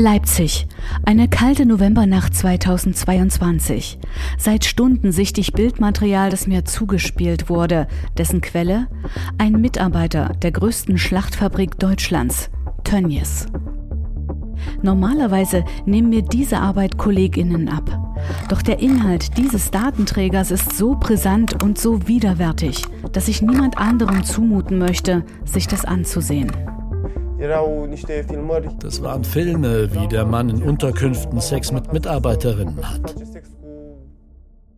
Leipzig. Eine kalte Novembernacht 2022. Seit Stunden sichte ich Bildmaterial, das mir zugespielt wurde. Dessen Quelle? Ein Mitarbeiter der größten Schlachtfabrik Deutschlands, Tönnies. Normalerweise nehmen mir diese Arbeit KollegInnen ab. Doch der Inhalt dieses Datenträgers ist so brisant und so widerwärtig, dass ich niemand anderem zumuten möchte, sich das anzusehen. Das waren Filme, wie der Mann in Unterkünften Sex mit Mitarbeiterinnen hat.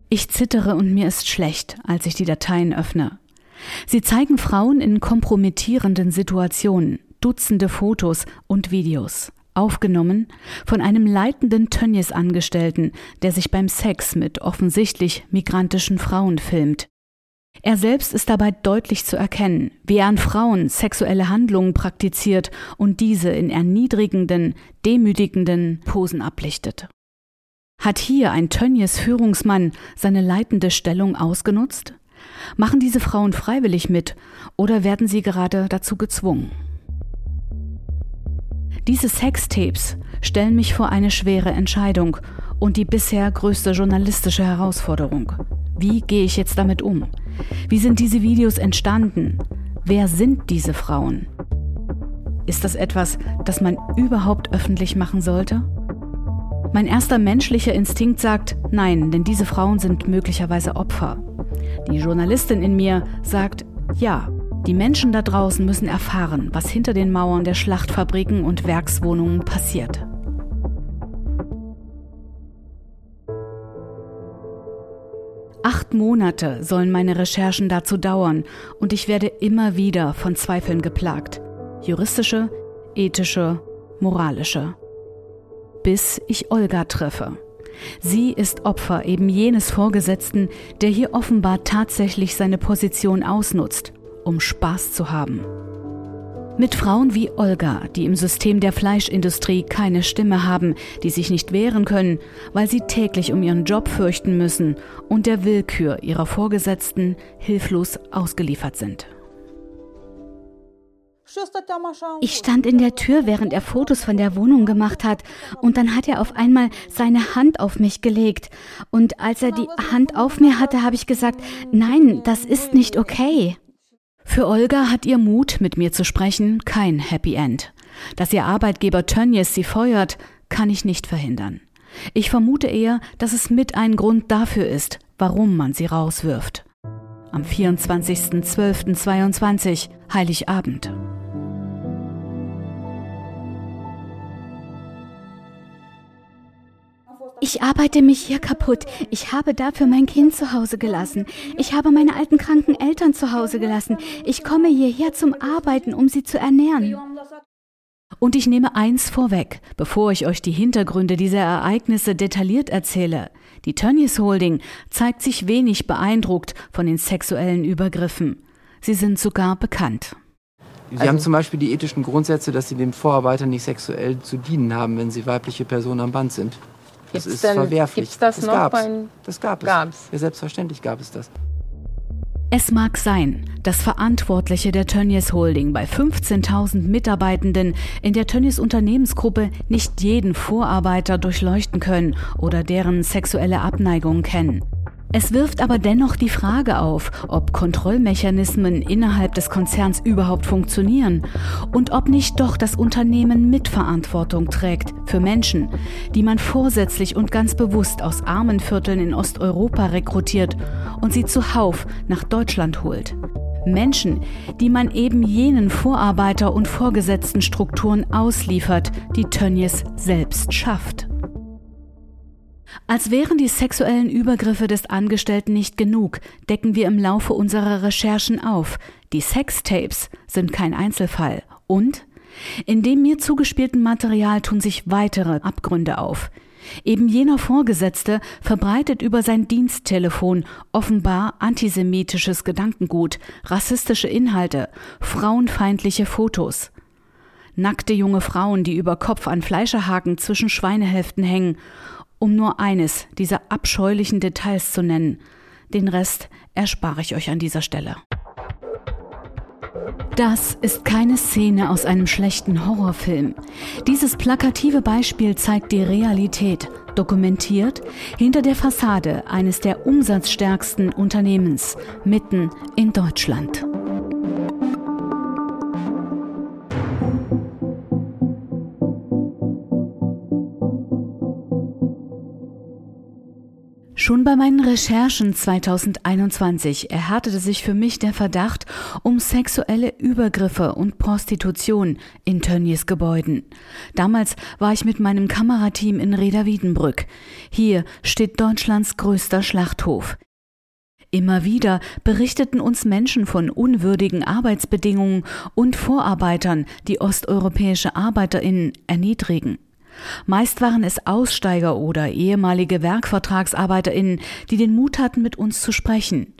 Ich zittere und mir ist schlecht, als ich die Dateien öffne. Sie zeigen Frauen in kompromittierenden Situationen, Dutzende Fotos und Videos, aufgenommen von einem leitenden Tönnies-Angestellten, der sich beim Sex mit offensichtlich migrantischen Frauen filmt. Er selbst ist dabei deutlich zu erkennen, wie er an Frauen sexuelle Handlungen praktiziert und diese in erniedrigenden, demütigenden Posen ablichtet. Hat hier ein Tönnies Führungsmann seine leitende Stellung ausgenutzt? Machen diese Frauen freiwillig mit oder werden sie gerade dazu gezwungen? Diese Sextapes stellen mich vor eine schwere Entscheidung und die bisher größte journalistische Herausforderung. Wie gehe ich jetzt damit um? Wie sind diese Videos entstanden? Wer sind diese Frauen? Ist das etwas, das man überhaupt öffentlich machen sollte? Mein erster menschlicher Instinkt sagt nein, denn diese Frauen sind möglicherweise Opfer. Die Journalistin in mir sagt ja, die Menschen da draußen müssen erfahren, was hinter den Mauern der Schlachtfabriken und Werkswohnungen passiert. Acht Monate sollen meine Recherchen dazu dauern und ich werde immer wieder von Zweifeln geplagt. Juristische, ethische, moralische. Bis ich Olga treffe. Sie ist Opfer eben jenes Vorgesetzten, der hier offenbar tatsächlich seine Position ausnutzt, um Spaß zu haben. Mit Frauen wie Olga, die im System der Fleischindustrie keine Stimme haben, die sich nicht wehren können, weil sie täglich um ihren Job fürchten müssen und der Willkür ihrer Vorgesetzten hilflos ausgeliefert sind. Ich stand in der Tür, während er Fotos von der Wohnung gemacht hat, und dann hat er auf einmal seine Hand auf mich gelegt. Und als er die Hand auf mir hatte, habe ich gesagt, nein, das ist nicht okay. Für Olga hat ihr Mut, mit mir zu sprechen, kein Happy End. Dass ihr Arbeitgeber Tönnies sie feuert, kann ich nicht verhindern. Ich vermute eher, dass es mit ein Grund dafür ist, warum man sie rauswirft. Am 24.12.22, Heiligabend. Ich arbeite mich hier kaputt. Ich habe dafür mein Kind zu Hause gelassen. Ich habe meine alten kranken Eltern zu Hause gelassen. Ich komme hierher zum Arbeiten, um sie zu ernähren. Und ich nehme eins vorweg, bevor ich euch die Hintergründe dieser Ereignisse detailliert erzähle. Die Tönnies Holding zeigt sich wenig beeindruckt von den sexuellen Übergriffen. Sie sind sogar bekannt. Sie also, haben zum Beispiel die ethischen Grundsätze, dass sie dem Vorarbeiter nicht sexuell zu dienen haben, wenn sie weibliche Personen am Band sind. Das gibt's ist denn, verwerflich. Gibt's das, das noch gab's. Bei das gab es. Gab's. Ja, selbstverständlich gab es das. Es mag sein, dass Verantwortliche der Tönnies Holding bei 15.000 Mitarbeitenden in der Tönnies Unternehmensgruppe nicht jeden Vorarbeiter durchleuchten können oder deren sexuelle Abneigung kennen. Es wirft aber dennoch die Frage auf, ob Kontrollmechanismen innerhalb des Konzerns überhaupt funktionieren und ob nicht doch das Unternehmen Mitverantwortung trägt für Menschen, die man vorsätzlich und ganz bewusst aus armen Vierteln in Osteuropa rekrutiert und sie zuhauf nach Deutschland holt. Menschen, die man eben jenen Vorarbeiter- und Vorgesetztenstrukturen ausliefert, die Tönnies selbst schafft. Als wären die sexuellen Übergriffe des Angestellten nicht genug, decken wir im Laufe unserer Recherchen auf. Die Sextapes sind kein Einzelfall. Und? In dem mir zugespielten Material tun sich weitere Abgründe auf. Eben jener Vorgesetzte verbreitet über sein Diensttelefon offenbar antisemitisches Gedankengut, rassistische Inhalte, frauenfeindliche Fotos. Nackte junge Frauen, die über Kopf an Fleischerhaken zwischen Schweinehälften hängen um nur eines dieser abscheulichen Details zu nennen. Den Rest erspare ich euch an dieser Stelle. Das ist keine Szene aus einem schlechten Horrorfilm. Dieses plakative Beispiel zeigt die Realität, dokumentiert hinter der Fassade eines der umsatzstärksten Unternehmens mitten in Deutschland. Schon bei meinen Recherchen 2021 erhärtete sich für mich der Verdacht um sexuelle Übergriffe und Prostitution in Tönnies Gebäuden. Damals war ich mit meinem Kamerateam in Reda Wiedenbrück. Hier steht Deutschlands größter Schlachthof. Immer wieder berichteten uns Menschen von unwürdigen Arbeitsbedingungen und Vorarbeitern, die osteuropäische Arbeiterinnen erniedrigen. Meist waren es Aussteiger oder ehemalige Werkvertragsarbeiterinnen, die den Mut hatten, mit uns zu sprechen.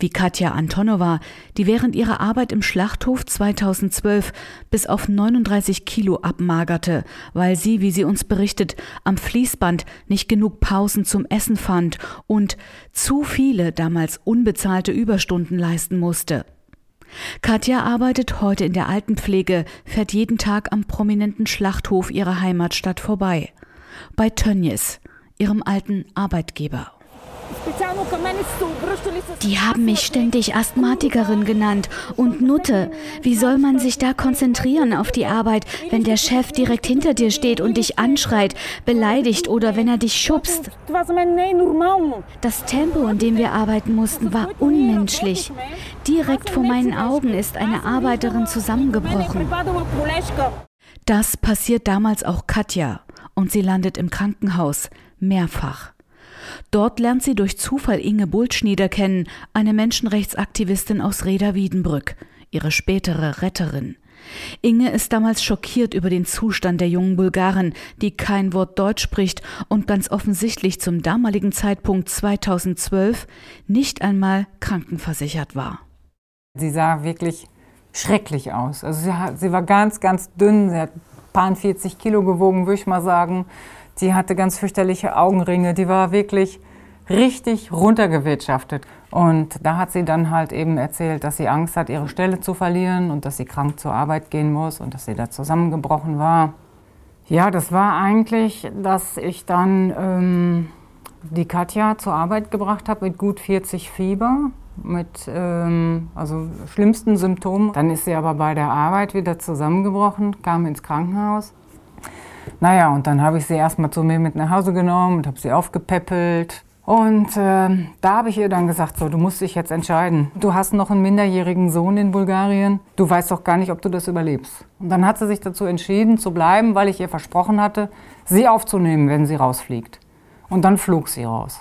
Wie Katja Antonova, die während ihrer Arbeit im Schlachthof 2012 bis auf 39 Kilo abmagerte, weil sie, wie sie uns berichtet, am Fließband nicht genug Pausen zum Essen fand und zu viele damals unbezahlte Überstunden leisten musste. Katja arbeitet heute in der Altenpflege, fährt jeden Tag am prominenten Schlachthof ihrer Heimatstadt vorbei. Bei Tönnies, ihrem alten Arbeitgeber. Die haben mich ständig Asthmatikerin genannt und Nutte. Wie soll man sich da konzentrieren auf die Arbeit, wenn der Chef direkt hinter dir steht und dich anschreit, beleidigt oder wenn er dich schubst? Das Tempo, in dem wir arbeiten mussten, war unmenschlich. Direkt vor meinen Augen ist eine Arbeiterin zusammengebrochen. Das passiert damals auch Katja und sie landet im Krankenhaus mehrfach. Dort lernt sie durch Zufall Inge Bultschnieder kennen, eine Menschenrechtsaktivistin aus Reda Wiedenbrück, ihre spätere Retterin. Inge ist damals schockiert über den Zustand der jungen Bulgarin, die kein Wort Deutsch spricht und ganz offensichtlich zum damaligen Zeitpunkt 2012 nicht einmal krankenversichert war. Sie sah wirklich schrecklich aus. Also sie, sie war ganz, ganz dünn, sie hat paar 40 Kilo gewogen, würde ich mal sagen. Sie hatte ganz fürchterliche Augenringe. Die war wirklich richtig runtergewirtschaftet. Und da hat sie dann halt eben erzählt, dass sie Angst hat, ihre Stelle zu verlieren und dass sie krank zur Arbeit gehen muss und dass sie da zusammengebrochen war. Ja, das war eigentlich, dass ich dann ähm, die Katja zur Arbeit gebracht habe mit gut 40 Fieber, mit ähm, also schlimmsten Symptomen. Dann ist sie aber bei der Arbeit wieder zusammengebrochen, kam ins Krankenhaus. Naja, und dann habe ich sie erstmal zu mir mit nach Hause genommen und habe sie aufgepäppelt. Und äh, da habe ich ihr dann gesagt, so, du musst dich jetzt entscheiden. Du hast noch einen minderjährigen Sohn in Bulgarien. Du weißt doch gar nicht, ob du das überlebst. Und dann hat sie sich dazu entschieden zu bleiben, weil ich ihr versprochen hatte, sie aufzunehmen, wenn sie rausfliegt. Und dann flog sie raus.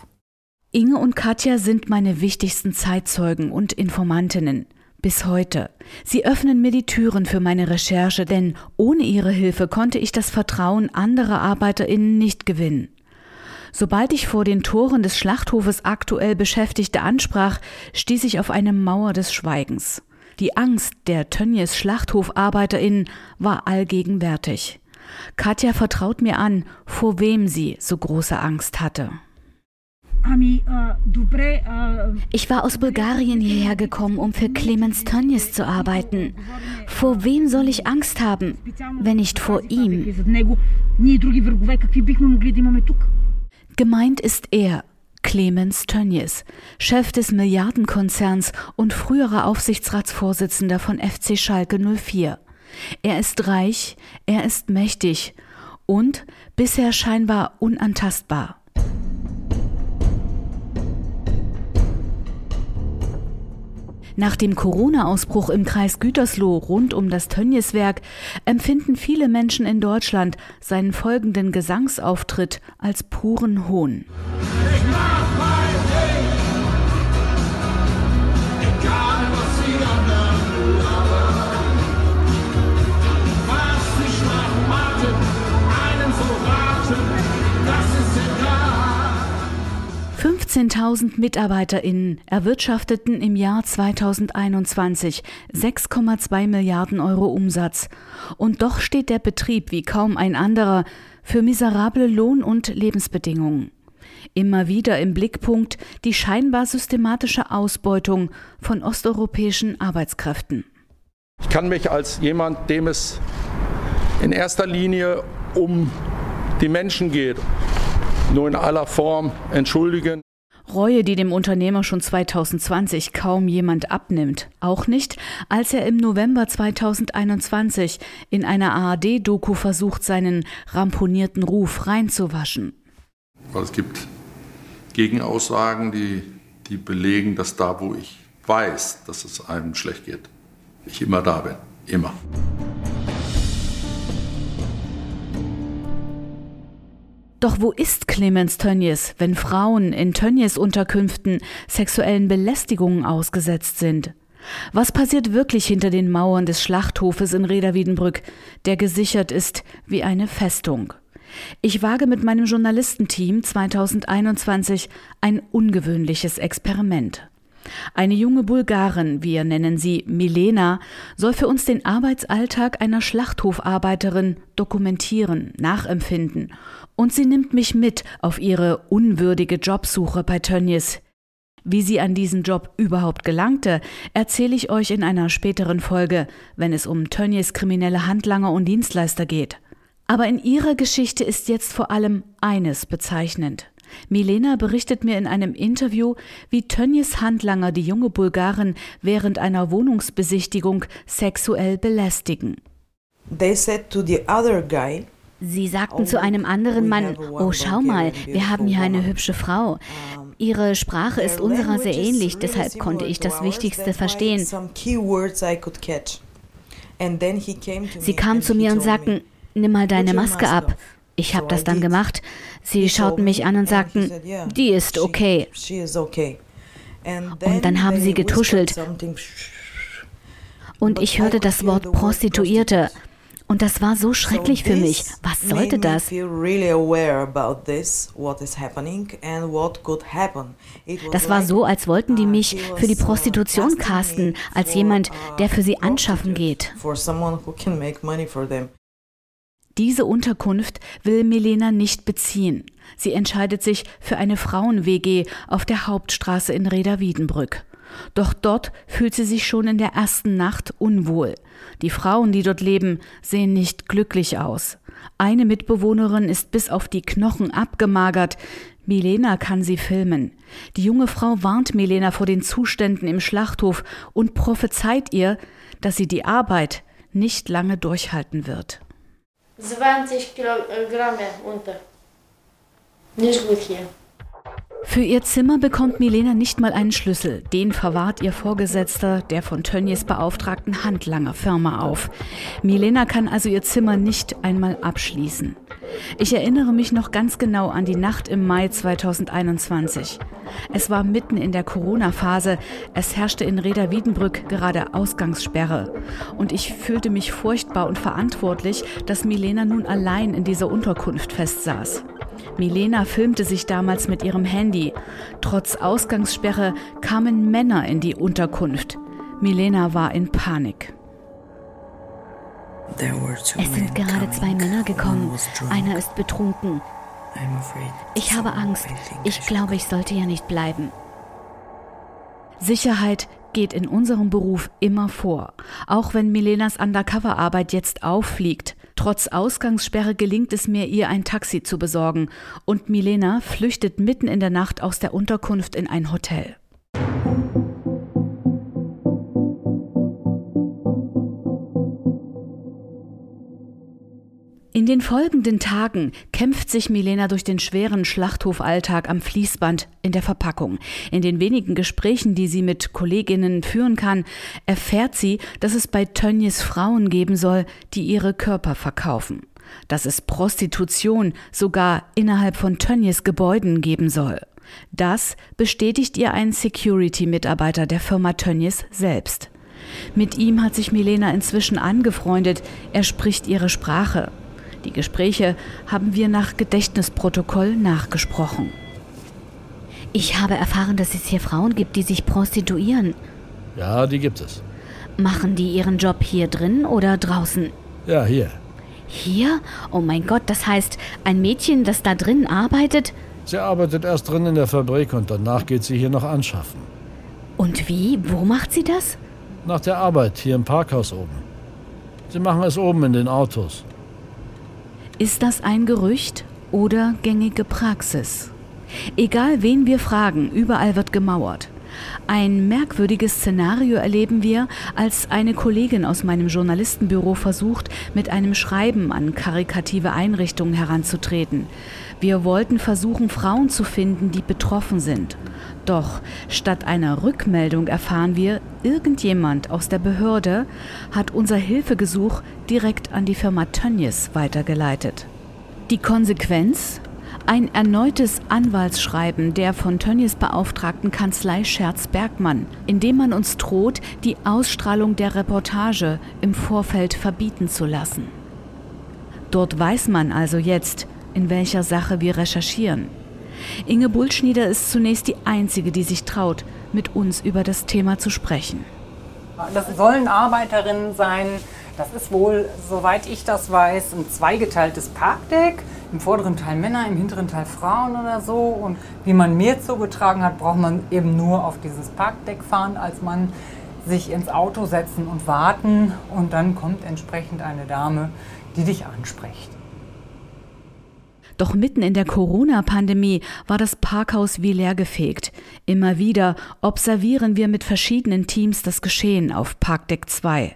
Inge und Katja sind meine wichtigsten Zeitzeugen und Informantinnen bis heute. Sie öffnen mir die Türen für meine Recherche, denn ohne ihre Hilfe konnte ich das Vertrauen anderer Arbeiterinnen nicht gewinnen. Sobald ich vor den Toren des Schlachthofes aktuell Beschäftigte ansprach, stieß ich auf eine Mauer des Schweigens. Die Angst der Tönnies Schlachthofarbeiterinnen war allgegenwärtig. Katja vertraut mir an, vor wem sie so große Angst hatte. Ich war aus Bulgarien hierher gekommen, um für Clemens Tönnies zu arbeiten. Vor wem soll ich Angst haben, wenn nicht vor ihm? Gemeint ist er, Clemens Tönnies, Chef des Milliardenkonzerns und früherer Aufsichtsratsvorsitzender von FC Schalke 04. Er ist reich, er ist mächtig und bisher scheinbar unantastbar. Nach dem Corona-Ausbruch im Kreis Gütersloh rund um das Tönnieswerk empfinden viele Menschen in Deutschland seinen folgenden Gesangsauftritt als puren Hohn. 15.000 MitarbeiterInnen erwirtschafteten im Jahr 2021 6,2 Milliarden Euro Umsatz. Und doch steht der Betrieb wie kaum ein anderer für miserable Lohn- und Lebensbedingungen. Immer wieder im Blickpunkt die scheinbar systematische Ausbeutung von osteuropäischen Arbeitskräften. Ich kann mich als jemand, dem es in erster Linie um die Menschen geht, nur in aller Form entschuldigen. Reue, die dem Unternehmer schon 2020 kaum jemand abnimmt. Auch nicht, als er im November 2021 in einer ARD-Doku versucht, seinen ramponierten Ruf reinzuwaschen. Es gibt Gegenaussagen, die, die belegen, dass da, wo ich weiß, dass es einem schlecht geht, ich immer da bin. Immer. Doch wo ist Clemens Tönnies, wenn Frauen in Tönnies Unterkünften sexuellen Belästigungen ausgesetzt sind? Was passiert wirklich hinter den Mauern des Schlachthofes in Reda-Wiedenbrück, der gesichert ist wie eine Festung? Ich wage mit meinem Journalistenteam 2021 ein ungewöhnliches Experiment. Eine junge Bulgarin, wir nennen sie Milena, soll für uns den Arbeitsalltag einer Schlachthofarbeiterin dokumentieren, nachempfinden. Und sie nimmt mich mit auf ihre unwürdige Jobsuche bei Tönnies. Wie sie an diesen Job überhaupt gelangte, erzähle ich euch in einer späteren Folge, wenn es um Tönnies kriminelle Handlanger und Dienstleister geht. Aber in ihrer Geschichte ist jetzt vor allem eines bezeichnend. Milena berichtet mir in einem Interview, wie Tönnies Handlanger die junge Bulgarin während einer Wohnungsbesichtigung sexuell belästigen. Sie sagten zu einem anderen Mann, oh schau mal, wir haben hier eine hübsche Frau. Ihre Sprache ist unserer sehr ähnlich, deshalb konnte ich das Wichtigste verstehen. Sie kamen zu mir und sagten, nimm mal deine Maske ab. Ich habe das dann gemacht. Sie schauten mich an und sagten, die ist okay. Und dann haben sie getuschelt. Und ich hörte das Wort Prostituierte. Und das war so schrecklich für mich. Sollte das? Das war so, als wollten die mich für die Prostitution casten, als jemand, der für sie anschaffen geht. Diese Unterkunft will Milena nicht beziehen. Sie entscheidet sich für eine Frauen-WG auf der Hauptstraße in Reda-Wiedenbrück. Doch dort fühlt sie sich schon in der ersten Nacht unwohl. Die Frauen, die dort leben, sehen nicht glücklich aus. Eine Mitbewohnerin ist bis auf die Knochen abgemagert. Milena kann sie filmen. Die junge Frau warnt Milena vor den Zuständen im Schlachthof und prophezeit ihr, dass sie die Arbeit nicht lange durchhalten wird. 20 Kilogramm unter. Nicht gut hier. Für ihr Zimmer bekommt Milena nicht mal einen Schlüssel. Den verwahrt ihr Vorgesetzter der von Tönnies beauftragten Handlangerfirma auf. Milena kann also ihr Zimmer nicht einmal abschließen. Ich erinnere mich noch ganz genau an die Nacht im Mai 2021. Es war mitten in der Corona-Phase. Es herrschte in Reda Wiedenbrück gerade Ausgangssperre. Und ich fühlte mich furchtbar und verantwortlich, dass Milena nun allein in dieser Unterkunft festsaß. Milena filmte sich damals mit ihrem Handy. Trotz Ausgangssperre kamen Männer in die Unterkunft. Milena war in Panik. Es sind gerade zwei Männer gekommen. Einer ist betrunken. Ich habe Angst. Ich glaube, ich sollte ja nicht bleiben. Sicherheit geht in unserem Beruf immer vor. Auch wenn Milenas Undercover-Arbeit jetzt auffliegt. Trotz Ausgangssperre gelingt es mir, ihr ein Taxi zu besorgen. Und Milena flüchtet mitten in der Nacht aus der Unterkunft in ein Hotel. In den folgenden Tagen kämpft sich Milena durch den schweren Schlachthofalltag am Fließband in der Verpackung. In den wenigen Gesprächen, die sie mit Kolleginnen führen kann, erfährt sie, dass es bei Tönnies Frauen geben soll, die ihre Körper verkaufen. Dass es Prostitution sogar innerhalb von Tönnies Gebäuden geben soll. Das bestätigt ihr ein Security-Mitarbeiter der Firma Tönnies selbst. Mit ihm hat sich Milena inzwischen angefreundet. Er spricht ihre Sprache. Die Gespräche haben wir nach Gedächtnisprotokoll nachgesprochen. Ich habe erfahren, dass es hier Frauen gibt, die sich prostituieren. Ja, die gibt es. Machen die ihren Job hier drin oder draußen? Ja, hier. Hier? Oh mein Gott, das heißt, ein Mädchen, das da drin arbeitet? Sie arbeitet erst drin in der Fabrik und danach geht sie hier noch anschaffen. Und wie? Wo macht sie das? Nach der Arbeit hier im Parkhaus oben. Sie machen es oben in den Autos. Ist das ein Gerücht oder gängige Praxis? Egal wen wir fragen, überall wird gemauert. Ein merkwürdiges Szenario erleben wir, als eine Kollegin aus meinem Journalistenbüro versucht, mit einem Schreiben an karikative Einrichtungen heranzutreten. Wir wollten versuchen, Frauen zu finden, die betroffen sind. Doch statt einer Rückmeldung erfahren wir, irgendjemand aus der Behörde hat unser Hilfegesuch direkt an die Firma Tönnies weitergeleitet. Die Konsequenz? Ein erneutes Anwaltsschreiben der von Tönnies beauftragten Kanzlei Scherz-Bergmann, in dem man uns droht, die Ausstrahlung der Reportage im Vorfeld verbieten zu lassen. Dort weiß man also jetzt, in welcher Sache wir recherchieren. Inge Bullschnieder ist zunächst die Einzige, die sich traut, mit uns über das Thema zu sprechen. Das sollen Arbeiterinnen sein. Das ist wohl, soweit ich das weiß, ein zweigeteiltes Parkdeck. Im vorderen Teil Männer, im hinteren Teil Frauen oder so. Und wie man mir zugetragen hat, braucht man eben nur auf dieses Parkdeck fahren, als man sich ins Auto setzen und warten. Und dann kommt entsprechend eine Dame, die dich anspricht. Doch mitten in der Corona-Pandemie war das Parkhaus wie leergefegt. Immer wieder observieren wir mit verschiedenen Teams das Geschehen auf Parkdeck 2.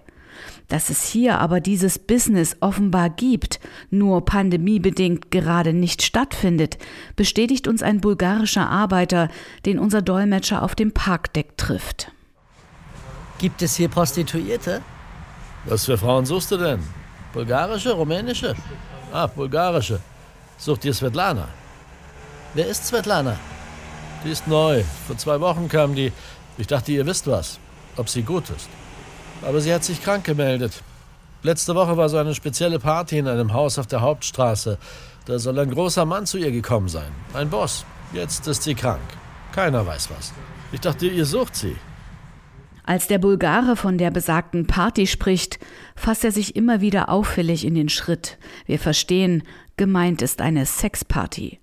Dass es hier aber dieses Business offenbar gibt, nur pandemiebedingt gerade nicht stattfindet, bestätigt uns ein bulgarischer Arbeiter, den unser Dolmetscher auf dem Parkdeck trifft. Gibt es hier Prostituierte? Was für Frauen suchst du denn? Bulgarische, rumänische? Ah, bulgarische. Sucht ihr Svetlana? Wer ist Svetlana? Die ist neu. Vor zwei Wochen kam die. Ich dachte, ihr wisst was. Ob sie gut ist. Aber sie hat sich krank gemeldet. Letzte Woche war so eine spezielle Party in einem Haus auf der Hauptstraße. Da soll ein großer Mann zu ihr gekommen sein. Ein Boss. Jetzt ist sie krank. Keiner weiß was. Ich dachte, ihr sucht sie. Als der Bulgare von der besagten Party spricht, fasst er sich immer wieder auffällig in den Schritt. Wir verstehen, gemeint ist eine Sexparty.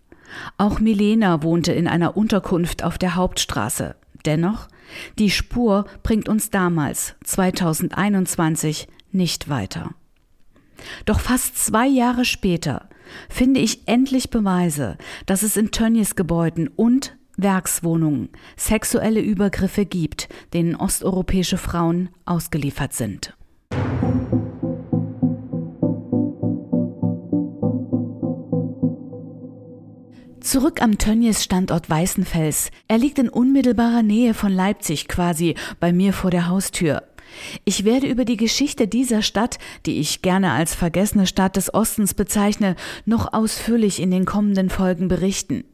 Auch Milena wohnte in einer Unterkunft auf der Hauptstraße. Dennoch, die Spur bringt uns damals, 2021, nicht weiter. Doch fast zwei Jahre später finde ich endlich Beweise, dass es in Tönnies Gebäuden und Werkswohnungen sexuelle Übergriffe gibt, denen osteuropäische Frauen ausgeliefert sind. Zurück am Tönnies Standort Weißenfels. Er liegt in unmittelbarer Nähe von Leipzig quasi, bei mir vor der Haustür. Ich werde über die Geschichte dieser Stadt, die ich gerne als vergessene Stadt des Ostens bezeichne, noch ausführlich in den kommenden Folgen berichten.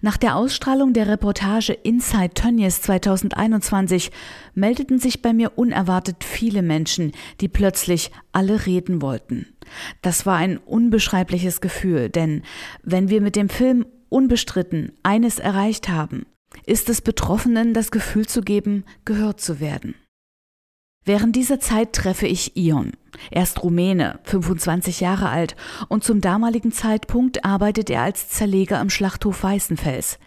Nach der Ausstrahlung der Reportage Inside Tönnies 2021 meldeten sich bei mir unerwartet viele Menschen, die plötzlich alle reden wollten. Das war ein unbeschreibliches Gefühl, denn wenn wir mit dem Film unbestritten eines erreicht haben, ist es Betroffenen das Gefühl zu geben, gehört zu werden. Während dieser Zeit treffe ich Ion. Er ist Rumäne, 25 Jahre alt und zum damaligen Zeitpunkt arbeitet er als Zerleger am Schlachthof Weißenfels.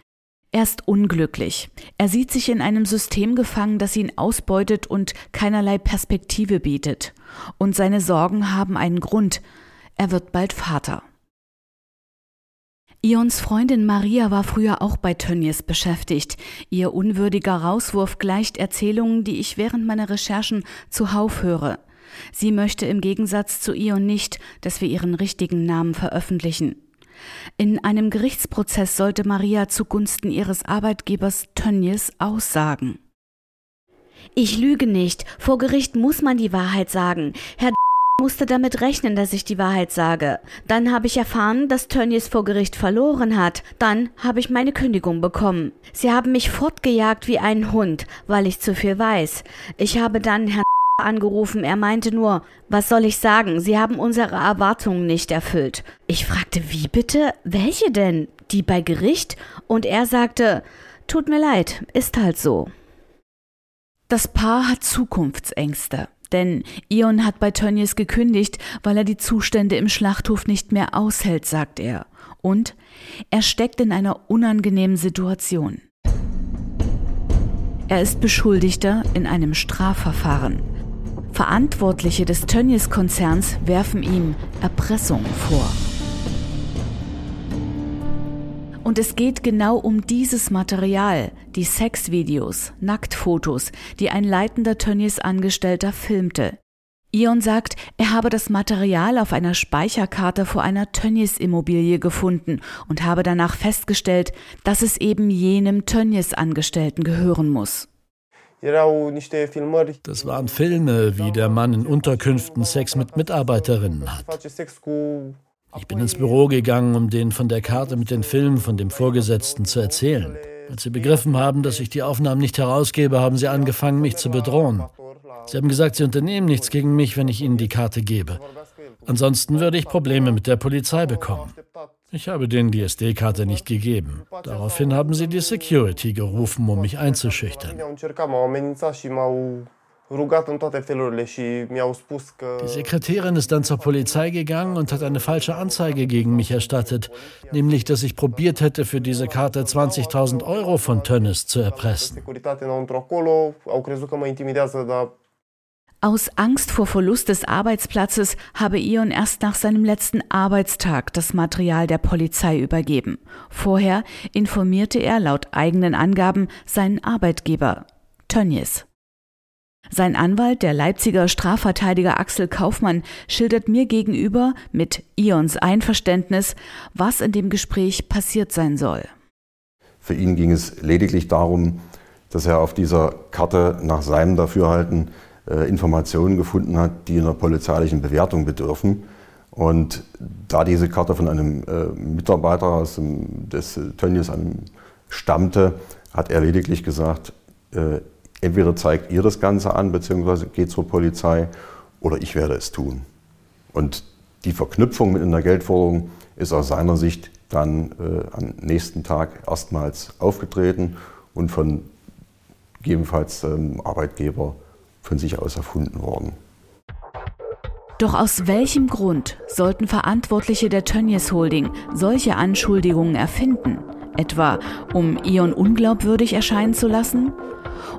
Er ist unglücklich. Er sieht sich in einem System gefangen, das ihn ausbeutet und keinerlei Perspektive bietet. Und seine Sorgen haben einen Grund. Er wird bald Vater. Ions Freundin Maria war früher auch bei Tönnies beschäftigt. Ihr unwürdiger Rauswurf gleicht Erzählungen, die ich während meiner Recherchen zuhauf höre. Sie möchte im Gegensatz zu Ion nicht, dass wir ihren richtigen Namen veröffentlichen. In einem Gerichtsprozess sollte Maria zugunsten ihres Arbeitgebers Tönnies aussagen. Ich lüge nicht. Vor Gericht muss man die Wahrheit sagen. Herr musste damit rechnen, dass ich die Wahrheit sage. Dann habe ich erfahren, dass Tönnies vor Gericht verloren hat. Dann habe ich meine Kündigung bekommen. Sie haben mich fortgejagt wie einen Hund, weil ich zu viel weiß. Ich habe dann Herrn angerufen. Er meinte nur, was soll ich sagen? Sie haben unsere Erwartungen nicht erfüllt. Ich fragte, wie bitte? Welche denn? Die bei Gericht? Und er sagte, tut mir leid, ist halt so. Das Paar hat Zukunftsängste. Denn Ion hat bei Tönnies gekündigt, weil er die Zustände im Schlachthof nicht mehr aushält, sagt er. Und er steckt in einer unangenehmen Situation. Er ist Beschuldigter in einem Strafverfahren. Verantwortliche des Tönnies-Konzerns werfen ihm Erpressung vor. Und es geht genau um dieses Material, die Sexvideos, Nacktfotos, die ein leitender Tönnies-Angestellter filmte. Ion sagt, er habe das Material auf einer Speicherkarte vor einer Tönnies-Immobilie gefunden und habe danach festgestellt, dass es eben jenem Tönnies-Angestellten gehören muss. Das waren Filme, wie der Mann in Unterkünften Sex mit Mitarbeiterinnen hat. Ich bin ins Büro gegangen, um denen von der Karte mit den Filmen von dem Vorgesetzten zu erzählen. Als sie begriffen haben, dass ich die Aufnahmen nicht herausgebe, haben sie angefangen, mich zu bedrohen. Sie haben gesagt, sie unternehmen nichts gegen mich, wenn ich ihnen die Karte gebe. Ansonsten würde ich Probleme mit der Polizei bekommen. Ich habe denen die SD-Karte nicht gegeben. Daraufhin haben sie die Security gerufen, um mich einzuschüchtern. Die Sekretärin ist dann zur Polizei gegangen und hat eine falsche Anzeige gegen mich erstattet, nämlich dass ich probiert hätte, für diese Karte 20.000 Euro von Tönnes zu erpressen. Aus Angst vor Verlust des Arbeitsplatzes habe Ion erst nach seinem letzten Arbeitstag das Material der Polizei übergeben. Vorher informierte er laut eigenen Angaben seinen Arbeitgeber, Tönnies. Sein Anwalt, der Leipziger Strafverteidiger Axel Kaufmann, schildert mir gegenüber mit Ions Einverständnis, was in dem Gespräch passiert sein soll. Für ihn ging es lediglich darum, dass er auf dieser Karte nach seinem Dafürhalten äh, Informationen gefunden hat, die einer polizeilichen Bewertung bedürfen. Und da diese Karte von einem äh, Mitarbeiter aus dem, des Tönnies stammte, hat er lediglich gesagt, äh, entweder zeigt ihr das Ganze an, beziehungsweise geht zur Polizei, oder ich werde es tun. Und die Verknüpfung mit einer Geldforderung ist aus seiner Sicht dann äh, am nächsten Tag erstmals aufgetreten und von gegebenenfalls ähm, Arbeitgeber von sich aus erfunden worden. Doch aus welchem Grund sollten Verantwortliche der Tönnies Holding solche Anschuldigungen erfinden? Etwa um Ion unglaubwürdig erscheinen zu lassen?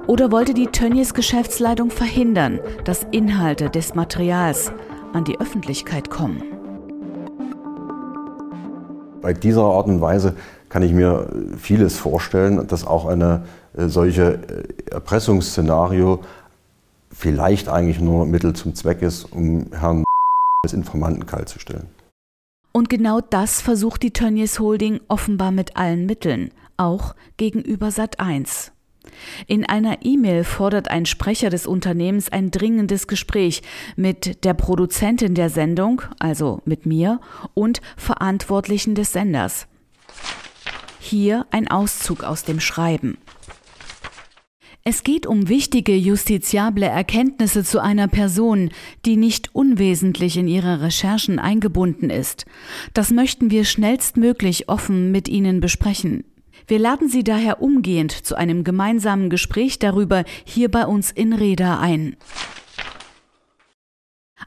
Oder wollte die Tönnies Geschäftsleitung verhindern, dass Inhalte des Materials an die Öffentlichkeit kommen? Bei dieser Art und Weise kann ich mir vieles vorstellen, dass auch eine äh, solche äh, Erpressungsszenario vielleicht eigentlich nur Mittel zum Zweck ist, um Herrn als Informanten kaltzustellen. Und genau das versucht die Tönnies Holding offenbar mit allen Mitteln, auch gegenüber Sat 1. In einer E-Mail fordert ein Sprecher des Unternehmens ein dringendes Gespräch mit der Produzentin der Sendung, also mit mir, und Verantwortlichen des Senders. Hier ein Auszug aus dem Schreiben. Es geht um wichtige justiziable Erkenntnisse zu einer Person, die nicht unwesentlich in ihre Recherchen eingebunden ist. Das möchten wir schnellstmöglich offen mit Ihnen besprechen. Wir laden Sie daher umgehend zu einem gemeinsamen Gespräch darüber hier bei uns in Reda ein.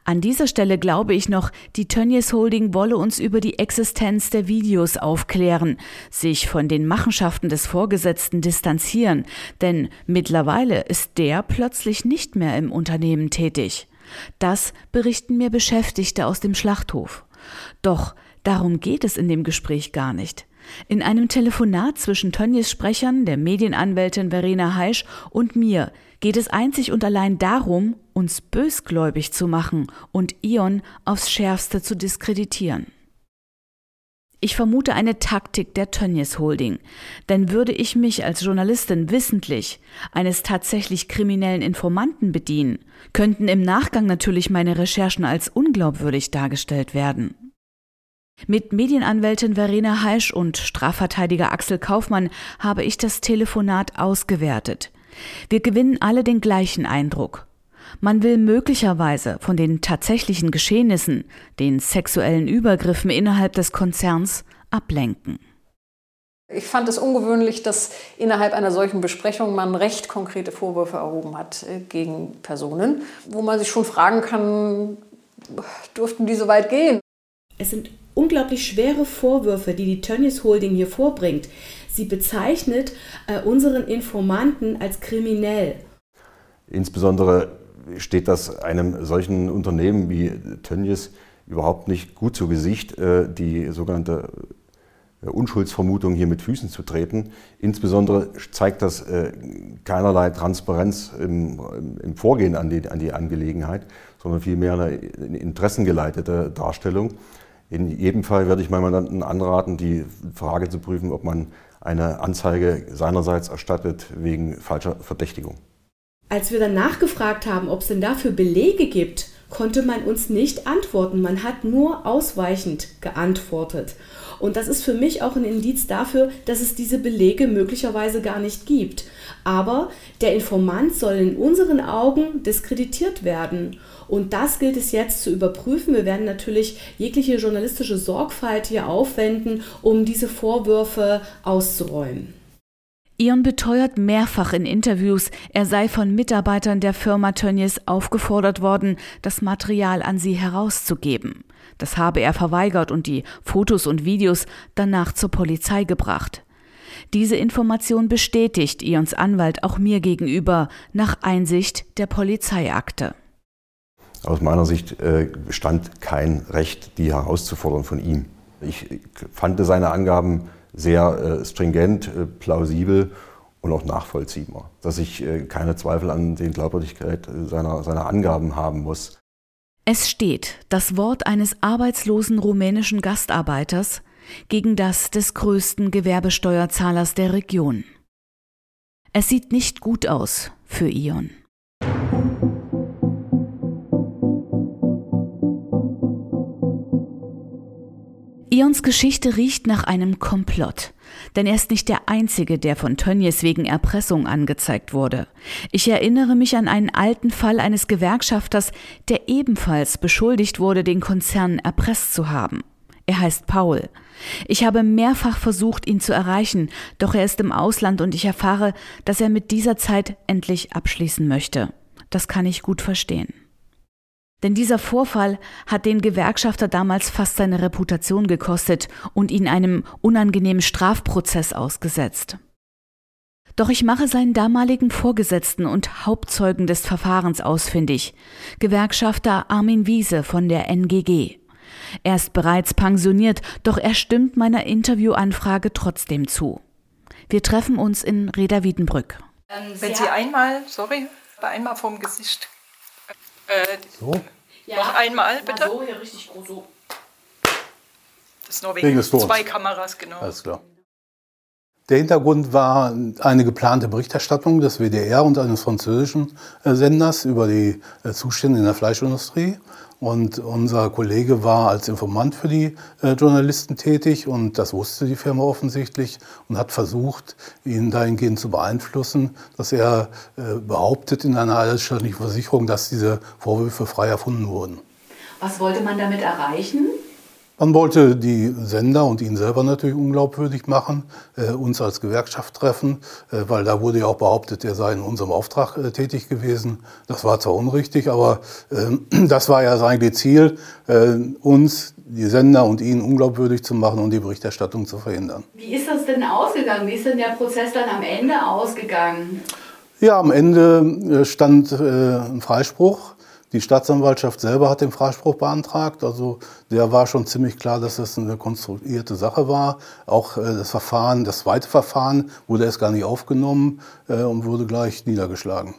An dieser Stelle glaube ich noch, die Tönnies Holding wolle uns über die Existenz der Videos aufklären, sich von den Machenschaften des Vorgesetzten distanzieren, denn mittlerweile ist der plötzlich nicht mehr im Unternehmen tätig. Das berichten mir Beschäftigte aus dem Schlachthof. Doch darum geht es in dem Gespräch gar nicht. In einem Telefonat zwischen Tönnies Sprechern, der Medienanwältin Verena Heisch und mir geht es einzig und allein darum, uns bösgläubig zu machen und Ion aufs schärfste zu diskreditieren. Ich vermute eine Taktik der Tönnies Holding, denn würde ich mich als Journalistin wissentlich eines tatsächlich kriminellen Informanten bedienen, könnten im Nachgang natürlich meine Recherchen als unglaubwürdig dargestellt werden. Mit Medienanwältin Verena Heisch und Strafverteidiger Axel Kaufmann habe ich das Telefonat ausgewertet. Wir gewinnen alle den gleichen Eindruck. Man will möglicherweise von den tatsächlichen Geschehnissen, den sexuellen Übergriffen innerhalb des Konzerns ablenken. Ich fand es ungewöhnlich, dass innerhalb einer solchen Besprechung man recht konkrete Vorwürfe erhoben hat äh, gegen Personen, wo man sich schon fragen kann, durften die so weit gehen? Es sind unglaublich schwere Vorwürfe, die die Tönnies Holding hier vorbringt. Sie bezeichnet äh, unseren Informanten als kriminell. Insbesondere steht das einem solchen Unternehmen wie Tönnies überhaupt nicht gut zu Gesicht, äh, die sogenannte äh, Unschuldsvermutung hier mit Füßen zu treten. Insbesondere zeigt das äh, keinerlei Transparenz im, im Vorgehen an die, an die, Angelegenheit, sondern vielmehr eine interessengeleitete Darstellung. In jedem Fall werde ich meinem Mandanten anraten, die Frage zu prüfen, ob man eine Anzeige seinerseits erstattet wegen falscher Verdächtigung. Als wir dann nachgefragt haben, ob es denn dafür Belege gibt, konnte man uns nicht antworten. Man hat nur ausweichend geantwortet. Und das ist für mich auch ein Indiz dafür, dass es diese Belege möglicherweise gar nicht gibt. Aber der Informant soll in unseren Augen diskreditiert werden. Und das gilt es jetzt zu überprüfen. Wir werden natürlich jegliche journalistische Sorgfalt hier aufwenden, um diese Vorwürfe auszuräumen. Ion beteuert mehrfach in Interviews, er sei von Mitarbeitern der Firma Tönnies aufgefordert worden, das Material an sie herauszugeben. Das habe er verweigert und die Fotos und Videos danach zur Polizei gebracht. Diese Information bestätigt Ions Anwalt auch mir gegenüber nach Einsicht der Polizeiakte. Aus meiner Sicht äh, kein Recht, die herauszufordern von ihm. Ich fand seine Angaben sehr äh, stringent, äh, plausibel und auch nachvollziehbar, dass ich äh, keine Zweifel an den Glaubwürdigkeit seiner, seiner Angaben haben muss. Es steht das Wort eines arbeitslosen rumänischen Gastarbeiters gegen das des größten Gewerbesteuerzahlers der Region. Es sieht nicht gut aus für Ion. Ions Geschichte riecht nach einem Komplott. Denn er ist nicht der Einzige, der von Tönnies wegen Erpressung angezeigt wurde. Ich erinnere mich an einen alten Fall eines Gewerkschafters, der ebenfalls beschuldigt wurde, den Konzern erpresst zu haben. Er heißt Paul. Ich habe mehrfach versucht, ihn zu erreichen, doch er ist im Ausland und ich erfahre, dass er mit dieser Zeit endlich abschließen möchte. Das kann ich gut verstehen. Denn dieser Vorfall hat den Gewerkschafter damals fast seine Reputation gekostet und ihn einem unangenehmen Strafprozess ausgesetzt. Doch ich mache seinen damaligen Vorgesetzten und Hauptzeugen des Verfahrens ausfindig, Gewerkschafter Armin Wiese von der NGG. Er ist bereits pensioniert, doch er stimmt meiner Interviewanfrage trotzdem zu. Wir treffen uns in Reda Wiedenbrück. Ähm, Wenn Sie einmal, sorry, einmal vom Gesicht. Äh, so? Ja. Noch einmal, bitte. So, hier richtig groß, so. Das ist nur wegen, wegen zwei Kameras, genau. Alles klar. Der Hintergrund war eine geplante Berichterstattung des WDR und eines französischen äh, Senders über die äh, Zustände in der Fleischindustrie. Und unser Kollege war als Informant für die äh, Journalisten tätig und das wusste die Firma offensichtlich und hat versucht, ihn dahingehend zu beeinflussen, dass er äh, behauptet in einer eidesstattlichen Versicherung, dass diese Vorwürfe frei erfunden wurden. Was wollte man damit erreichen? Man wollte die Sender und ihn selber natürlich unglaubwürdig machen, äh, uns als Gewerkschaft treffen, äh, weil da wurde ja auch behauptet, er sei in unserem Auftrag äh, tätig gewesen. Das war zwar unrichtig, aber ähm, das war ja sein Ziel, äh, uns, die Sender und ihn unglaubwürdig zu machen und die Berichterstattung zu verhindern. Wie ist das denn ausgegangen? Wie ist denn der Prozess dann am Ende ausgegangen? Ja, am Ende äh, stand äh, ein Freispruch die Staatsanwaltschaft selber hat den Freispruch beantragt. Also der war schon ziemlich klar, dass das eine konstruierte Sache war. Auch äh, das Verfahren, das zweite Verfahren wurde erst gar nicht aufgenommen äh, und wurde gleich niedergeschlagen.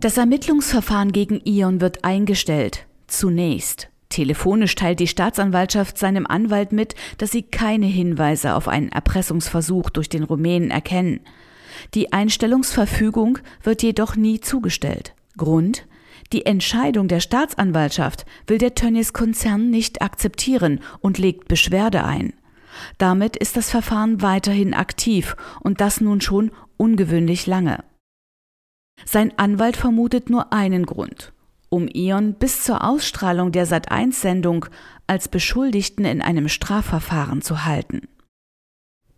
Das Ermittlungsverfahren gegen Ion wird eingestellt. Zunächst. Telefonisch teilt die Staatsanwaltschaft seinem Anwalt mit, dass sie keine Hinweise auf einen Erpressungsversuch durch den Rumänen erkennen. Die Einstellungsverfügung wird jedoch nie zugestellt. Grund? Die Entscheidung der Staatsanwaltschaft will der Tönnies Konzern nicht akzeptieren und legt Beschwerde ein. Damit ist das Verfahren weiterhin aktiv und das nun schon ungewöhnlich lange. Sein Anwalt vermutet nur einen Grund um Ion bis zur Ausstrahlung der Sat1-Sendung als Beschuldigten in einem Strafverfahren zu halten.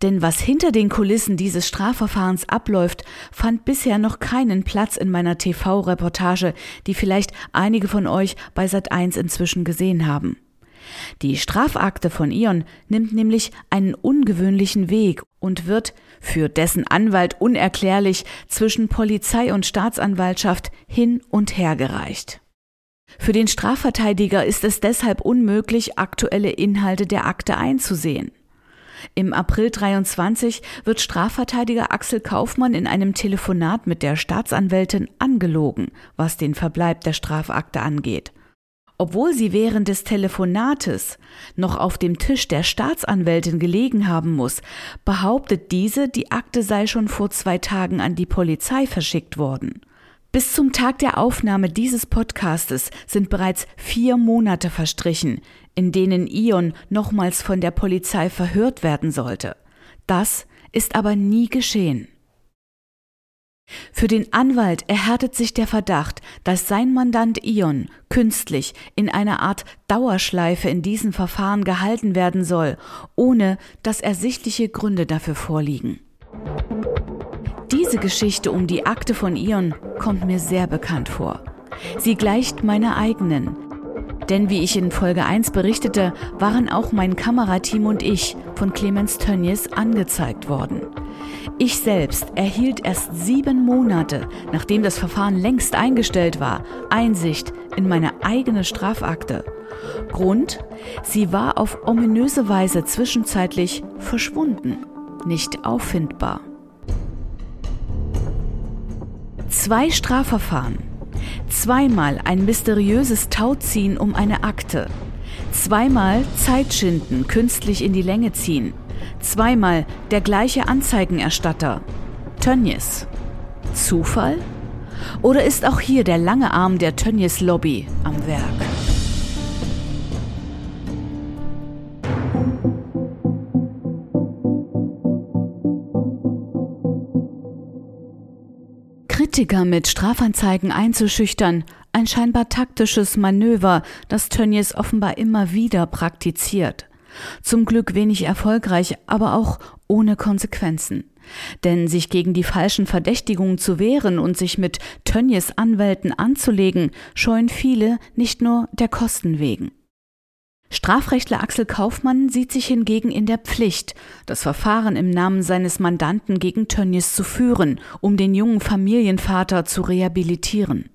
Denn was hinter den Kulissen dieses Strafverfahrens abläuft, fand bisher noch keinen Platz in meiner TV-Reportage, die vielleicht einige von euch bei Sat1 inzwischen gesehen haben. Die Strafakte von Ion nimmt nämlich einen ungewöhnlichen Weg und wird, für dessen Anwalt unerklärlich, zwischen Polizei und Staatsanwaltschaft hin und her gereicht. Für den Strafverteidiger ist es deshalb unmöglich, aktuelle Inhalte der Akte einzusehen. Im April 23 wird Strafverteidiger Axel Kaufmann in einem Telefonat mit der Staatsanwältin angelogen, was den Verbleib der Strafakte angeht. Obwohl sie während des Telefonates noch auf dem Tisch der Staatsanwältin gelegen haben muss, behauptet diese, die Akte sei schon vor zwei Tagen an die Polizei verschickt worden. Bis zum Tag der Aufnahme dieses Podcastes sind bereits vier Monate verstrichen, in denen Ion nochmals von der Polizei verhört werden sollte. Das ist aber nie geschehen. Für den Anwalt erhärtet sich der Verdacht, dass sein Mandant Ion künstlich in einer Art Dauerschleife in diesem Verfahren gehalten werden soll, ohne dass ersichtliche Gründe dafür vorliegen. Diese Geschichte um die Akte von Ion kommt mir sehr bekannt vor. Sie gleicht meiner eigenen, denn wie ich in Folge 1 berichtete, waren auch mein Kamerateam und ich von Clemens Tönnies angezeigt worden. Ich selbst erhielt erst sieben Monate, nachdem das Verfahren längst eingestellt war, Einsicht in meine eigene Strafakte. Grund? Sie war auf ominöse Weise zwischenzeitlich verschwunden, nicht auffindbar. Zwei Strafverfahren Zweimal ein mysteriöses Tauziehen um eine Akte. Zweimal Zeitschinden künstlich in die Länge ziehen. Zweimal der gleiche Anzeigenerstatter. Tönnies. Zufall? Oder ist auch hier der lange Arm der Tönnies Lobby am Werk? Kritiker mit Strafanzeigen einzuschüchtern, ein scheinbar taktisches Manöver, das Tönnies offenbar immer wieder praktiziert. Zum Glück wenig erfolgreich, aber auch ohne Konsequenzen. Denn sich gegen die falschen Verdächtigungen zu wehren und sich mit Tönnies Anwälten anzulegen, scheuen viele nicht nur der Kosten wegen. Strafrechtler Axel Kaufmann sieht sich hingegen in der Pflicht, das Verfahren im Namen seines Mandanten gegen Tönnies zu führen, um den jungen Familienvater zu rehabilitieren.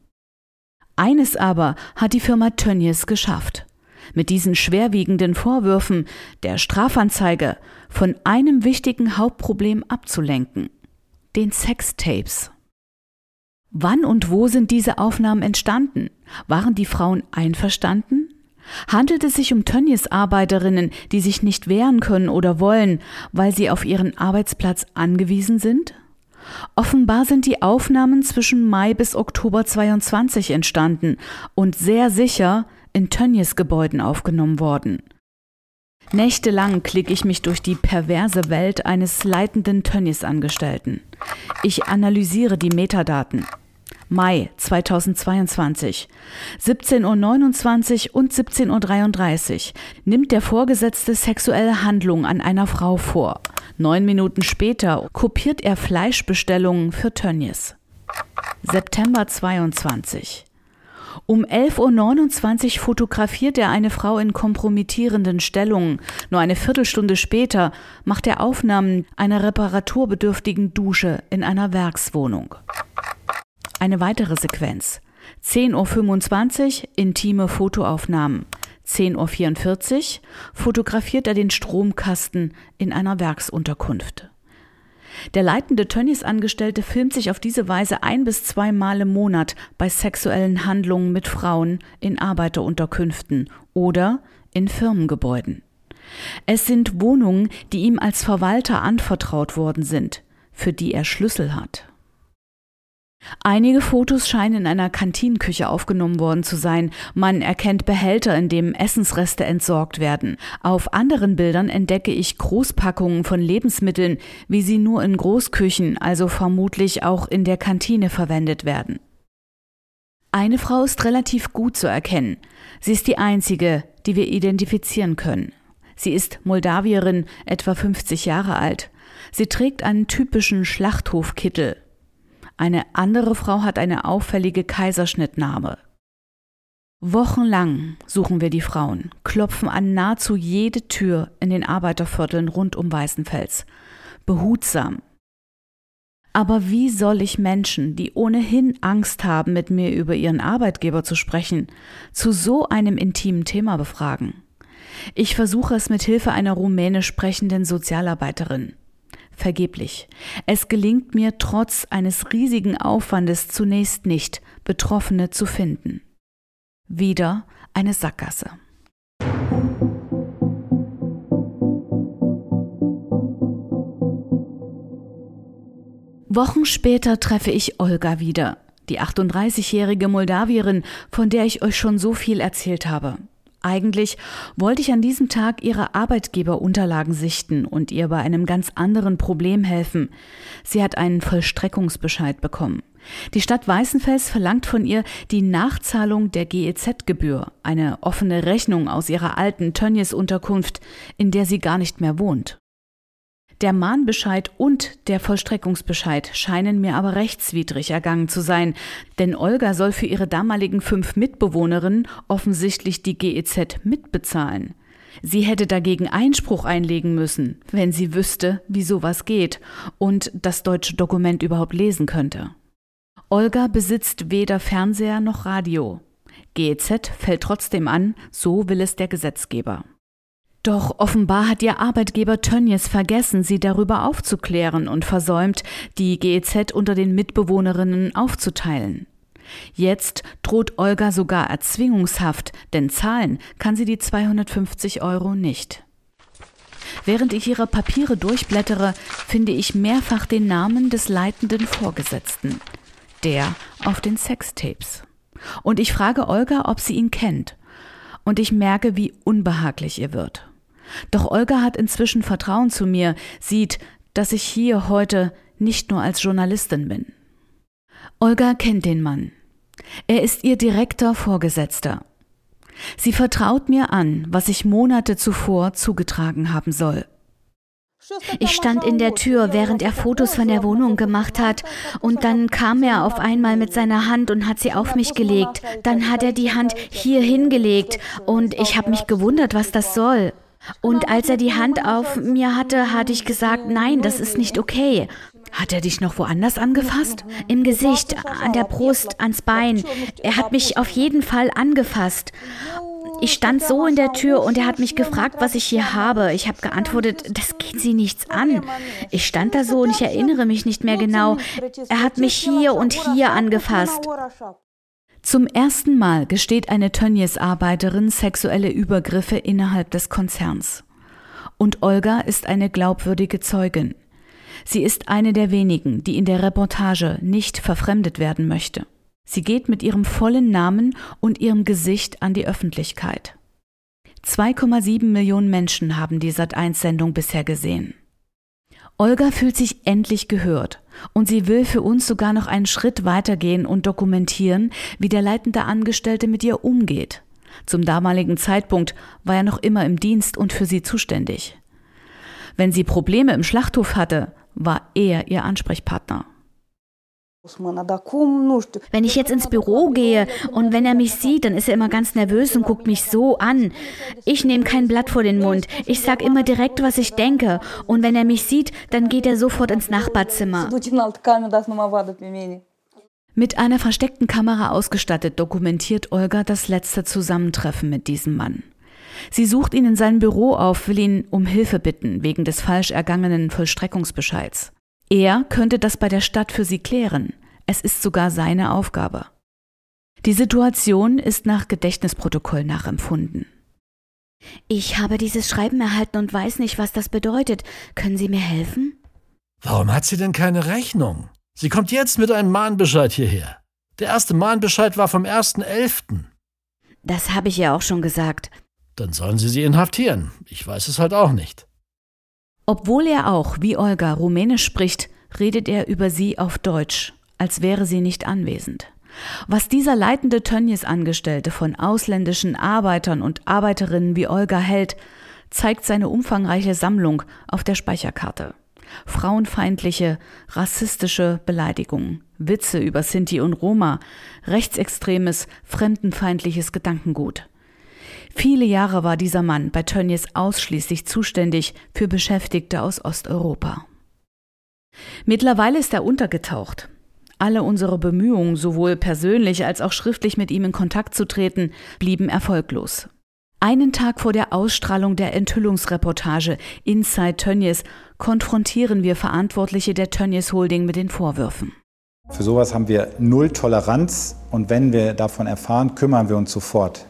Eines aber hat die Firma Tönnies geschafft. Mit diesen schwerwiegenden Vorwürfen der Strafanzeige von einem wichtigen Hauptproblem abzulenken, den Sextapes. Wann und wo sind diese Aufnahmen entstanden? Waren die Frauen einverstanden? Handelt es sich um Tönnies Arbeiterinnen, die sich nicht wehren können oder wollen, weil sie auf ihren Arbeitsplatz angewiesen sind? Offenbar sind die Aufnahmen zwischen Mai bis Oktober 22 entstanden und sehr sicher in Tönnies Gebäuden aufgenommen worden. Nächtelang klicke ich mich durch die perverse Welt eines leitenden Tönnies-Angestellten. Ich analysiere die Metadaten. Mai 2022. 17.29 Uhr und 17.33 Uhr nimmt der Vorgesetzte sexuelle Handlungen an einer Frau vor. Neun Minuten später kopiert er Fleischbestellungen für Tönnies. September 22. Um 11.29 Uhr fotografiert er eine Frau in kompromittierenden Stellungen. Nur eine Viertelstunde später macht er Aufnahmen einer reparaturbedürftigen Dusche in einer Werkswohnung. Eine weitere Sequenz. 10.25 Uhr intime Fotoaufnahmen. 10.44 Uhr fotografiert er den Stromkasten in einer Werksunterkunft. Der leitende Tönnies-Angestellte filmt sich auf diese Weise ein bis zweimal im Monat bei sexuellen Handlungen mit Frauen in Arbeiterunterkünften oder in Firmengebäuden. Es sind Wohnungen, die ihm als Verwalter anvertraut worden sind, für die er Schlüssel hat. Einige Fotos scheinen in einer Kantinenküche aufgenommen worden zu sein. Man erkennt Behälter, in denen Essensreste entsorgt werden. Auf anderen Bildern entdecke ich Großpackungen von Lebensmitteln, wie sie nur in Großküchen, also vermutlich auch in der Kantine verwendet werden. Eine Frau ist relativ gut zu erkennen. Sie ist die einzige, die wir identifizieren können. Sie ist Moldawierin, etwa 50 Jahre alt, Sie trägt einen typischen Schlachthofkittel. Eine andere Frau hat eine auffällige Kaiserschnittnarbe. Wochenlang suchen wir die Frauen, klopfen an nahezu jede Tür in den Arbeitervierteln rund um Weißenfels. Behutsam. Aber wie soll ich Menschen, die ohnehin Angst haben, mit mir über ihren Arbeitgeber zu sprechen, zu so einem intimen Thema befragen? Ich versuche es mit Hilfe einer rumänisch sprechenden Sozialarbeiterin. Vergeblich. Es gelingt mir trotz eines riesigen Aufwandes zunächst nicht, Betroffene zu finden. Wieder eine Sackgasse. Wochen später treffe ich Olga wieder, die 38-jährige Moldawierin, von der ich euch schon so viel erzählt habe. Eigentlich wollte ich an diesem Tag ihre Arbeitgeberunterlagen sichten und ihr bei einem ganz anderen Problem helfen. Sie hat einen Vollstreckungsbescheid bekommen. Die Stadt Weißenfels verlangt von ihr die Nachzahlung der GEZ-Gebühr, eine offene Rechnung aus ihrer alten Tönnies-Unterkunft, in der sie gar nicht mehr wohnt. Der Mahnbescheid und der Vollstreckungsbescheid scheinen mir aber rechtswidrig ergangen zu sein, denn Olga soll für ihre damaligen fünf Mitbewohnerinnen offensichtlich die GEZ mitbezahlen. Sie hätte dagegen Einspruch einlegen müssen, wenn sie wüsste, wie sowas geht und das deutsche Dokument überhaupt lesen könnte. Olga besitzt weder Fernseher noch Radio. GEZ fällt trotzdem an, so will es der Gesetzgeber. Doch offenbar hat ihr Arbeitgeber Tönnies vergessen, sie darüber aufzuklären und versäumt, die GEZ unter den Mitbewohnerinnen aufzuteilen. Jetzt droht Olga sogar Erzwingungshaft, denn zahlen kann sie die 250 Euro nicht. Während ich ihre Papiere durchblättere, finde ich mehrfach den Namen des leitenden Vorgesetzten, der auf den Sextapes. Und ich frage Olga, ob sie ihn kennt. Und ich merke, wie unbehaglich ihr wird. Doch Olga hat inzwischen Vertrauen zu mir, sieht, dass ich hier heute nicht nur als Journalistin bin. Olga kennt den Mann. Er ist ihr direkter Vorgesetzter. Sie vertraut mir an, was ich Monate zuvor zugetragen haben soll. Ich stand in der Tür, während er Fotos von der Wohnung gemacht hat, und dann kam er auf einmal mit seiner Hand und hat sie auf mich gelegt. Dann hat er die Hand hier hingelegt, und ich habe mich gewundert, was das soll. Und als er die Hand auf mir hatte, hatte ich gesagt, nein, das ist nicht okay. Hat er dich noch woanders angefasst? Im Gesicht, an der Brust, ans Bein. Er hat mich auf jeden Fall angefasst. Ich stand so in der Tür und er hat mich gefragt, was ich hier habe. Ich habe geantwortet, das geht sie nichts an. Ich stand da so und ich erinnere mich nicht mehr genau. Er hat mich hier und hier angefasst. Zum ersten Mal gesteht eine Tönnies-Arbeiterin sexuelle Übergriffe innerhalb des Konzerns. Und Olga ist eine glaubwürdige Zeugin. Sie ist eine der wenigen, die in der Reportage nicht verfremdet werden möchte. Sie geht mit ihrem vollen Namen und ihrem Gesicht an die Öffentlichkeit. 2,7 Millionen Menschen haben die Sat1-Sendung bisher gesehen. Olga fühlt sich endlich gehört und sie will für uns sogar noch einen Schritt weitergehen und dokumentieren, wie der leitende Angestellte mit ihr umgeht. Zum damaligen Zeitpunkt war er noch immer im Dienst und für sie zuständig. Wenn sie Probleme im Schlachthof hatte, war er ihr Ansprechpartner. Wenn ich jetzt ins Büro gehe und wenn er mich sieht, dann ist er immer ganz nervös und guckt mich so an. Ich nehme kein Blatt vor den Mund. Ich sag immer direkt, was ich denke. Und wenn er mich sieht, dann geht er sofort ins Nachbarzimmer. Mit einer versteckten Kamera ausgestattet dokumentiert Olga das letzte Zusammentreffen mit diesem Mann. Sie sucht ihn in seinem Büro auf, will ihn um Hilfe bitten wegen des falsch ergangenen Vollstreckungsbescheids. Er könnte das bei der Stadt für sie klären. Es ist sogar seine Aufgabe. Die Situation ist nach Gedächtnisprotokoll nachempfunden. Ich habe dieses Schreiben erhalten und weiß nicht, was das bedeutet. Können Sie mir helfen? Warum hat sie denn keine Rechnung? Sie kommt jetzt mit einem Mahnbescheid hierher. Der erste Mahnbescheid war vom 1.11. Das habe ich ja auch schon gesagt. Dann sollen Sie sie inhaftieren. Ich weiß es halt auch nicht. Obwohl er auch, wie Olga, Rumänisch spricht, redet er über sie auf Deutsch, als wäre sie nicht anwesend. Was dieser leitende Tönnies-Angestellte von ausländischen Arbeitern und Arbeiterinnen wie Olga hält, zeigt seine umfangreiche Sammlung auf der Speicherkarte. Frauenfeindliche, rassistische Beleidigungen, Witze über Sinti und Roma, rechtsextremes, fremdenfeindliches Gedankengut. Viele Jahre war dieser Mann bei Tönnies ausschließlich zuständig für Beschäftigte aus Osteuropa. Mittlerweile ist er untergetaucht. Alle unsere Bemühungen, sowohl persönlich als auch schriftlich mit ihm in Kontakt zu treten, blieben erfolglos. Einen Tag vor der Ausstrahlung der Enthüllungsreportage Inside Tönnies konfrontieren wir Verantwortliche der Tönnies Holding mit den Vorwürfen. Für sowas haben wir null Toleranz und wenn wir davon erfahren, kümmern wir uns sofort.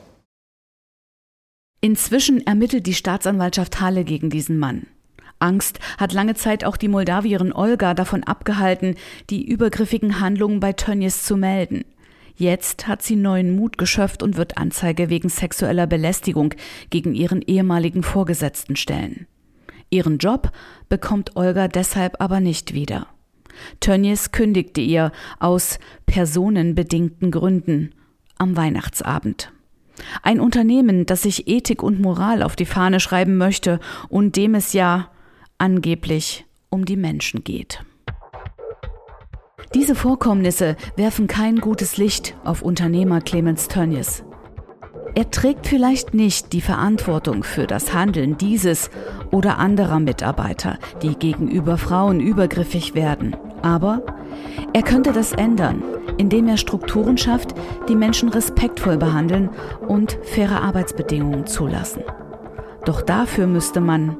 Inzwischen ermittelt die Staatsanwaltschaft Halle gegen diesen Mann. Angst hat lange Zeit auch die Moldawierin Olga davon abgehalten, die übergriffigen Handlungen bei Tönnies zu melden. Jetzt hat sie neuen Mut geschöpft und wird Anzeige wegen sexueller Belästigung gegen ihren ehemaligen Vorgesetzten stellen. Ihren Job bekommt Olga deshalb aber nicht wieder. Tönnies kündigte ihr aus personenbedingten Gründen am Weihnachtsabend. Ein Unternehmen, das sich Ethik und Moral auf die Fahne schreiben möchte und dem es ja angeblich um die Menschen geht. Diese Vorkommnisse werfen kein gutes Licht auf Unternehmer Clemens Tönnies. Er trägt vielleicht nicht die Verantwortung für das Handeln dieses oder anderer Mitarbeiter, die gegenüber Frauen übergriffig werden. Aber er könnte das ändern, indem er Strukturen schafft, die Menschen respektvoll behandeln und faire Arbeitsbedingungen zulassen. Doch dafür müsste man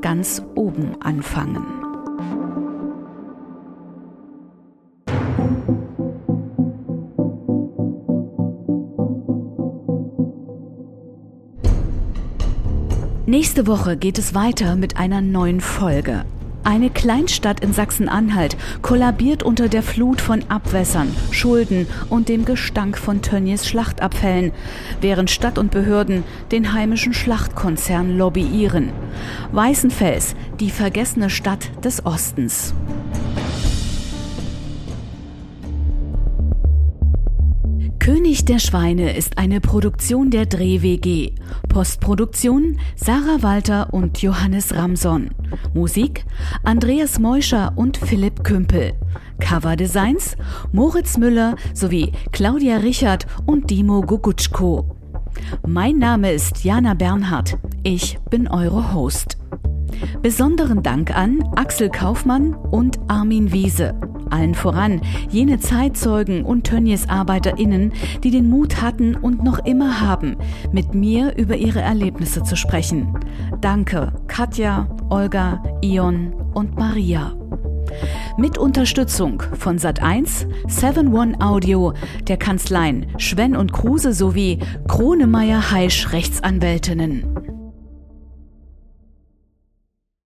ganz oben anfangen. Nächste Woche geht es weiter mit einer neuen Folge. Eine Kleinstadt in Sachsen-Anhalt kollabiert unter der Flut von Abwässern, Schulden und dem Gestank von Tönnies Schlachtabfällen, während Stadt und Behörden den heimischen Schlachtkonzern lobbyieren. Weißenfels, die vergessene Stadt des Ostens. König der Schweine ist eine Produktion der Dreh WG. Postproduktion Sarah Walter und Johannes Ramson. Musik Andreas Meuscher und Philipp Kümpel. Coverdesigns Moritz Müller sowie Claudia Richard und Dimo Gugutschko. Mein Name ist Jana Bernhardt. Ich bin eure Host. Besonderen Dank an Axel Kaufmann und Armin Wiese. Allen voran jene Zeitzeugen und Tönnies ArbeiterInnen, die den Mut hatten und noch immer haben, mit mir über ihre Erlebnisse zu sprechen. Danke, Katja, Olga, Ion und Maria. Mit Unterstützung von Sat1, 7 Audio, der Kanzleien Schwenn und Kruse sowie Kronemeyer Heisch Rechtsanwältinnen.